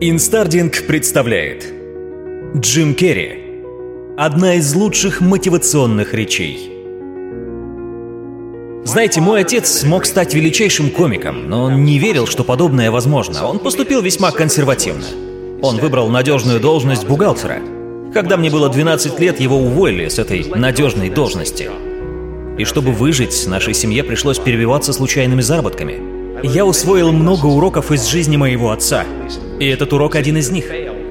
Инстардинг представляет Джим Керри Одна из лучших мотивационных речей Знаете, мой отец смог стать величайшим комиком, но он не верил, что подобное возможно. Он поступил весьма консервативно. Он выбрал надежную должность бухгалтера. Когда мне было 12 лет, его уволили с этой надежной должности. И чтобы выжить, нашей семье пришлось перебиваться случайными заработками – я усвоил много уроков из жизни моего отца. И этот урок один из них.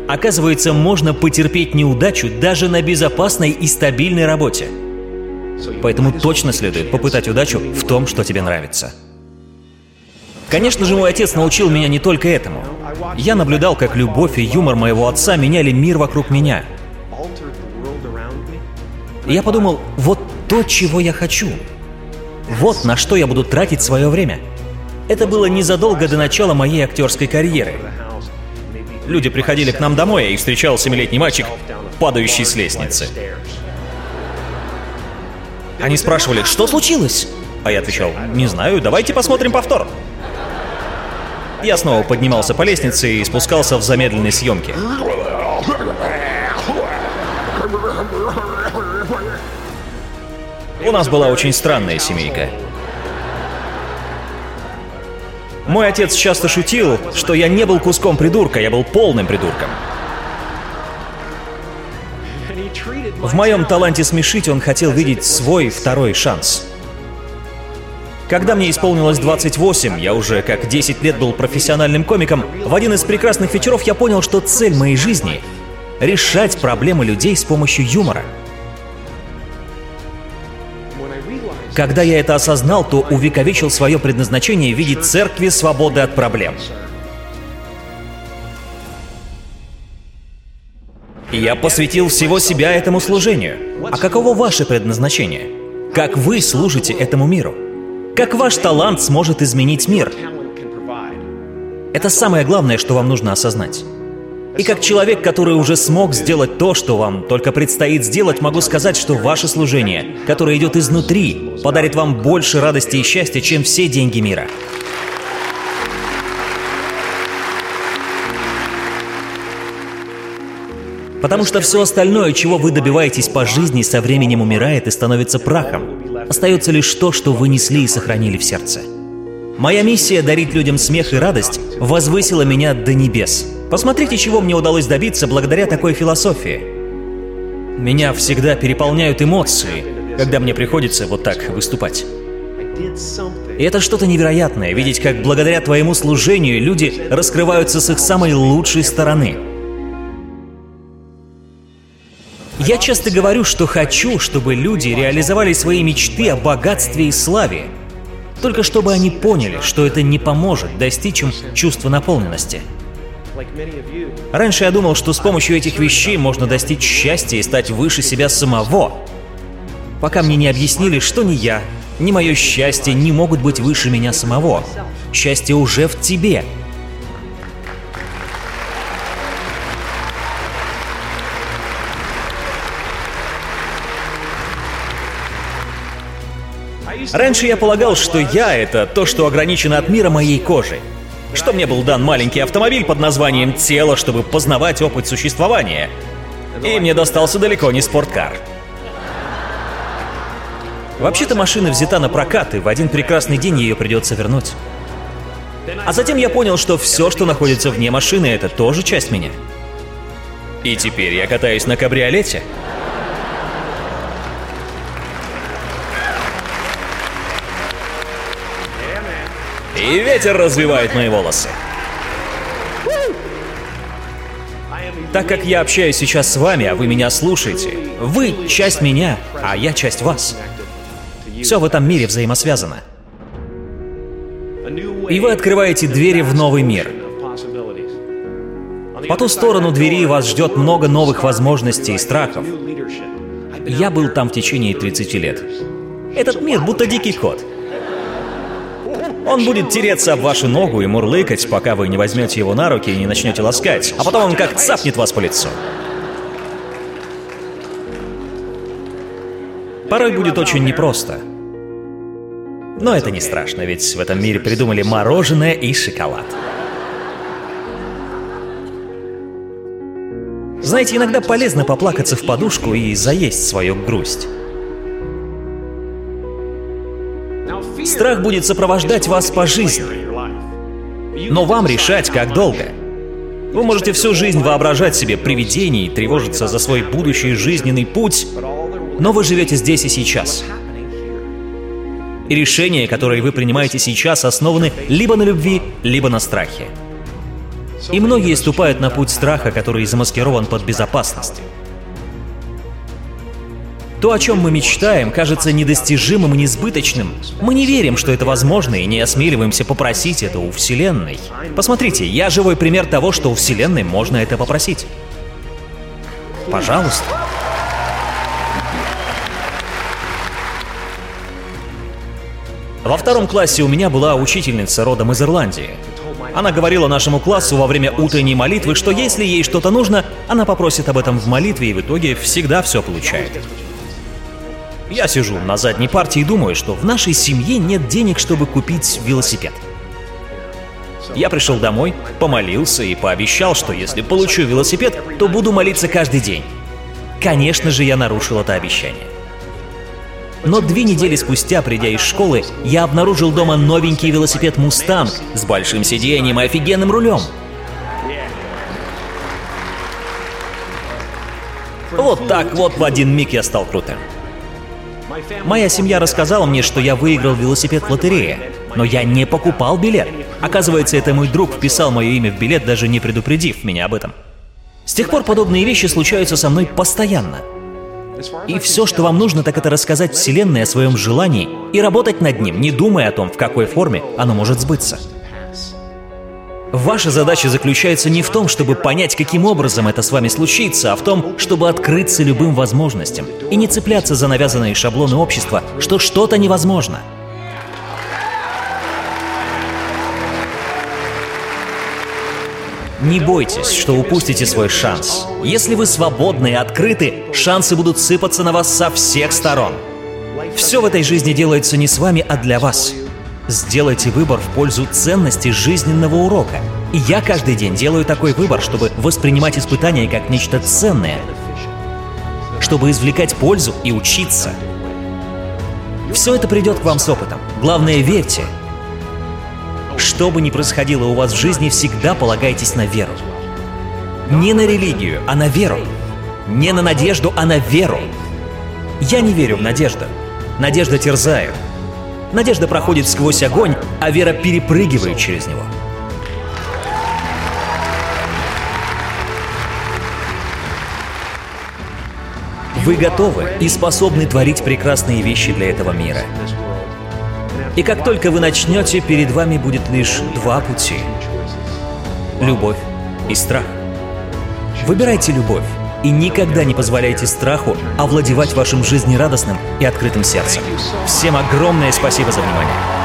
Оказывается, можно потерпеть неудачу даже на безопасной и стабильной работе. Поэтому точно следует попытать удачу в том, что тебе нравится. Конечно же, мой отец научил меня не только этому. Я наблюдал, как любовь и юмор моего отца меняли мир вокруг меня. Я подумал, вот то, чего я хочу. Вот на что я буду тратить свое время – это было незадолго до начала моей актерской карьеры. Люди приходили к нам домой, и встречал семилетний мальчик, падающий с лестницы. Они спрашивали, что случилось? А я отвечал, не знаю, давайте посмотрим повтор. Я снова поднимался по лестнице и спускался в замедленной съемке. У нас была очень странная семейка. Мой отец часто шутил, что я не был куском придурка, я был полным придурком. В моем таланте смешить он хотел видеть свой второй шанс. Когда мне исполнилось 28, я уже как 10 лет был профессиональным комиком, в один из прекрасных вечеров я понял, что цель моей жизни — решать проблемы людей с помощью юмора — Когда я это осознал, то увековечил свое предназначение в виде церкви свободы от проблем. Я посвятил всего себя этому служению. А каково ваше предназначение? Как вы служите этому миру? Как ваш талант сможет изменить мир? Это самое главное, что вам нужно осознать. И как человек, который уже смог сделать то, что вам только предстоит сделать, могу сказать, что ваше служение, которое идет изнутри, подарит вам больше радости и счастья, чем все деньги мира. Потому что все остальное, чего вы добиваетесь по жизни, со временем умирает и становится прахом. Остается лишь то, что вы несли и сохранили в сердце. Моя миссия дарить людям смех и радость возвысила меня до небес. Посмотрите, чего мне удалось добиться благодаря такой философии. Меня всегда переполняют эмоции, когда мне приходится вот так выступать. И это что-то невероятное, видеть, как благодаря твоему служению люди раскрываются с их самой лучшей стороны. Я часто говорю, что хочу, чтобы люди реализовали свои мечты о богатстве и славе, только чтобы они поняли, что это не поможет достичь им чувства наполненности. Раньше я думал, что с помощью этих вещей можно достичь счастья и стать выше себя самого. Пока мне не объяснили, что ни я, ни мое счастье не могут быть выше меня самого. Счастье уже в тебе, Раньше я полагал, что я — это то, что ограничено от мира моей кожи. Что мне был дан маленький автомобиль под названием «Тело», чтобы познавать опыт существования. И мне достался далеко не спорткар. Вообще-то машина взята на прокат, и в один прекрасный день ее придется вернуть. А затем я понял, что все, что находится вне машины, это тоже часть меня. И теперь я катаюсь на кабриолете — И ветер развивает мои волосы. Так как я общаюсь сейчас с вами, а вы меня слушаете, вы часть меня, а я часть вас. Все в этом мире взаимосвязано. И вы открываете двери в новый мир. По ту сторону двери вас ждет много новых возможностей и страхов. Я был там в течение 30 лет. Этот мир будто дикий кот. Он будет тереться об вашу ногу и мурлыкать, пока вы не возьмете его на руки и не начнете ласкать, а потом он как цапнет вас по лицу. Порой будет очень непросто. Но это не страшно, ведь в этом мире придумали мороженое и шоколад. Знаете, иногда полезно поплакаться в подушку и заесть свою грусть. Страх будет сопровождать вас по жизни. Но вам решать, как долго. Вы можете всю жизнь воображать себе привидений, тревожиться за свой будущий жизненный путь, но вы живете здесь и сейчас. И решения, которые вы принимаете сейчас, основаны либо на любви, либо на страхе. И многие ступают на путь страха, который замаскирован под безопасность. То, о чем мы мечтаем, кажется недостижимым и несбыточным. Мы не верим, что это возможно, и не осмеливаемся попросить это у Вселенной. Посмотрите, я живой пример того, что у Вселенной можно это попросить. Пожалуйста. Во втором классе у меня была учительница родом из Ирландии. Она говорила нашему классу во время утренней молитвы, что если ей что-то нужно, она попросит об этом в молитве и в итоге всегда все получает. Я сижу на задней партии и думаю, что в нашей семье нет денег, чтобы купить велосипед. Я пришел домой, помолился и пообещал, что если получу велосипед, то буду молиться каждый день. Конечно же, я нарушил это обещание. Но две недели спустя, придя из школы, я обнаружил дома новенький велосипед «Мустанг» с большим сиденьем и офигенным рулем. Вот так вот в один миг я стал крутым. Моя семья рассказала мне, что я выиграл велосипед в лотерее, но я не покупал билет. Оказывается, это мой друг вписал мое имя в билет, даже не предупредив меня об этом. С тех пор подобные вещи случаются со мной постоянно. И все, что вам нужно, так это рассказать Вселенной о своем желании и работать над ним, не думая о том, в какой форме оно может сбыться. Ваша задача заключается не в том, чтобы понять, каким образом это с вами случится, а в том, чтобы открыться любым возможностям и не цепляться за навязанные шаблоны общества, что что-то невозможно. Не бойтесь, что упустите свой шанс. Если вы свободны и открыты, шансы будут сыпаться на вас со всех сторон. Все в этой жизни делается не с вами, а для вас. Сделайте выбор в пользу ценности жизненного урока. И я каждый день делаю такой выбор, чтобы воспринимать испытания как нечто ценное, чтобы извлекать пользу и учиться. Все это придет к вам с опытом. Главное, верьте. Что бы ни происходило у вас в жизни, всегда полагайтесь на веру. Не на религию, а на веру. Не на надежду, а на веру. Я не верю в надежду. Надежда терзает. Надежда проходит сквозь огонь, а вера перепрыгивает через него. Вы готовы и способны творить прекрасные вещи для этого мира. И как только вы начнете, перед вами будет лишь два пути. Любовь и страх. Выбирайте любовь и никогда не позволяйте страху овладевать вашим жизнерадостным и открытым сердцем. Всем огромное спасибо за внимание.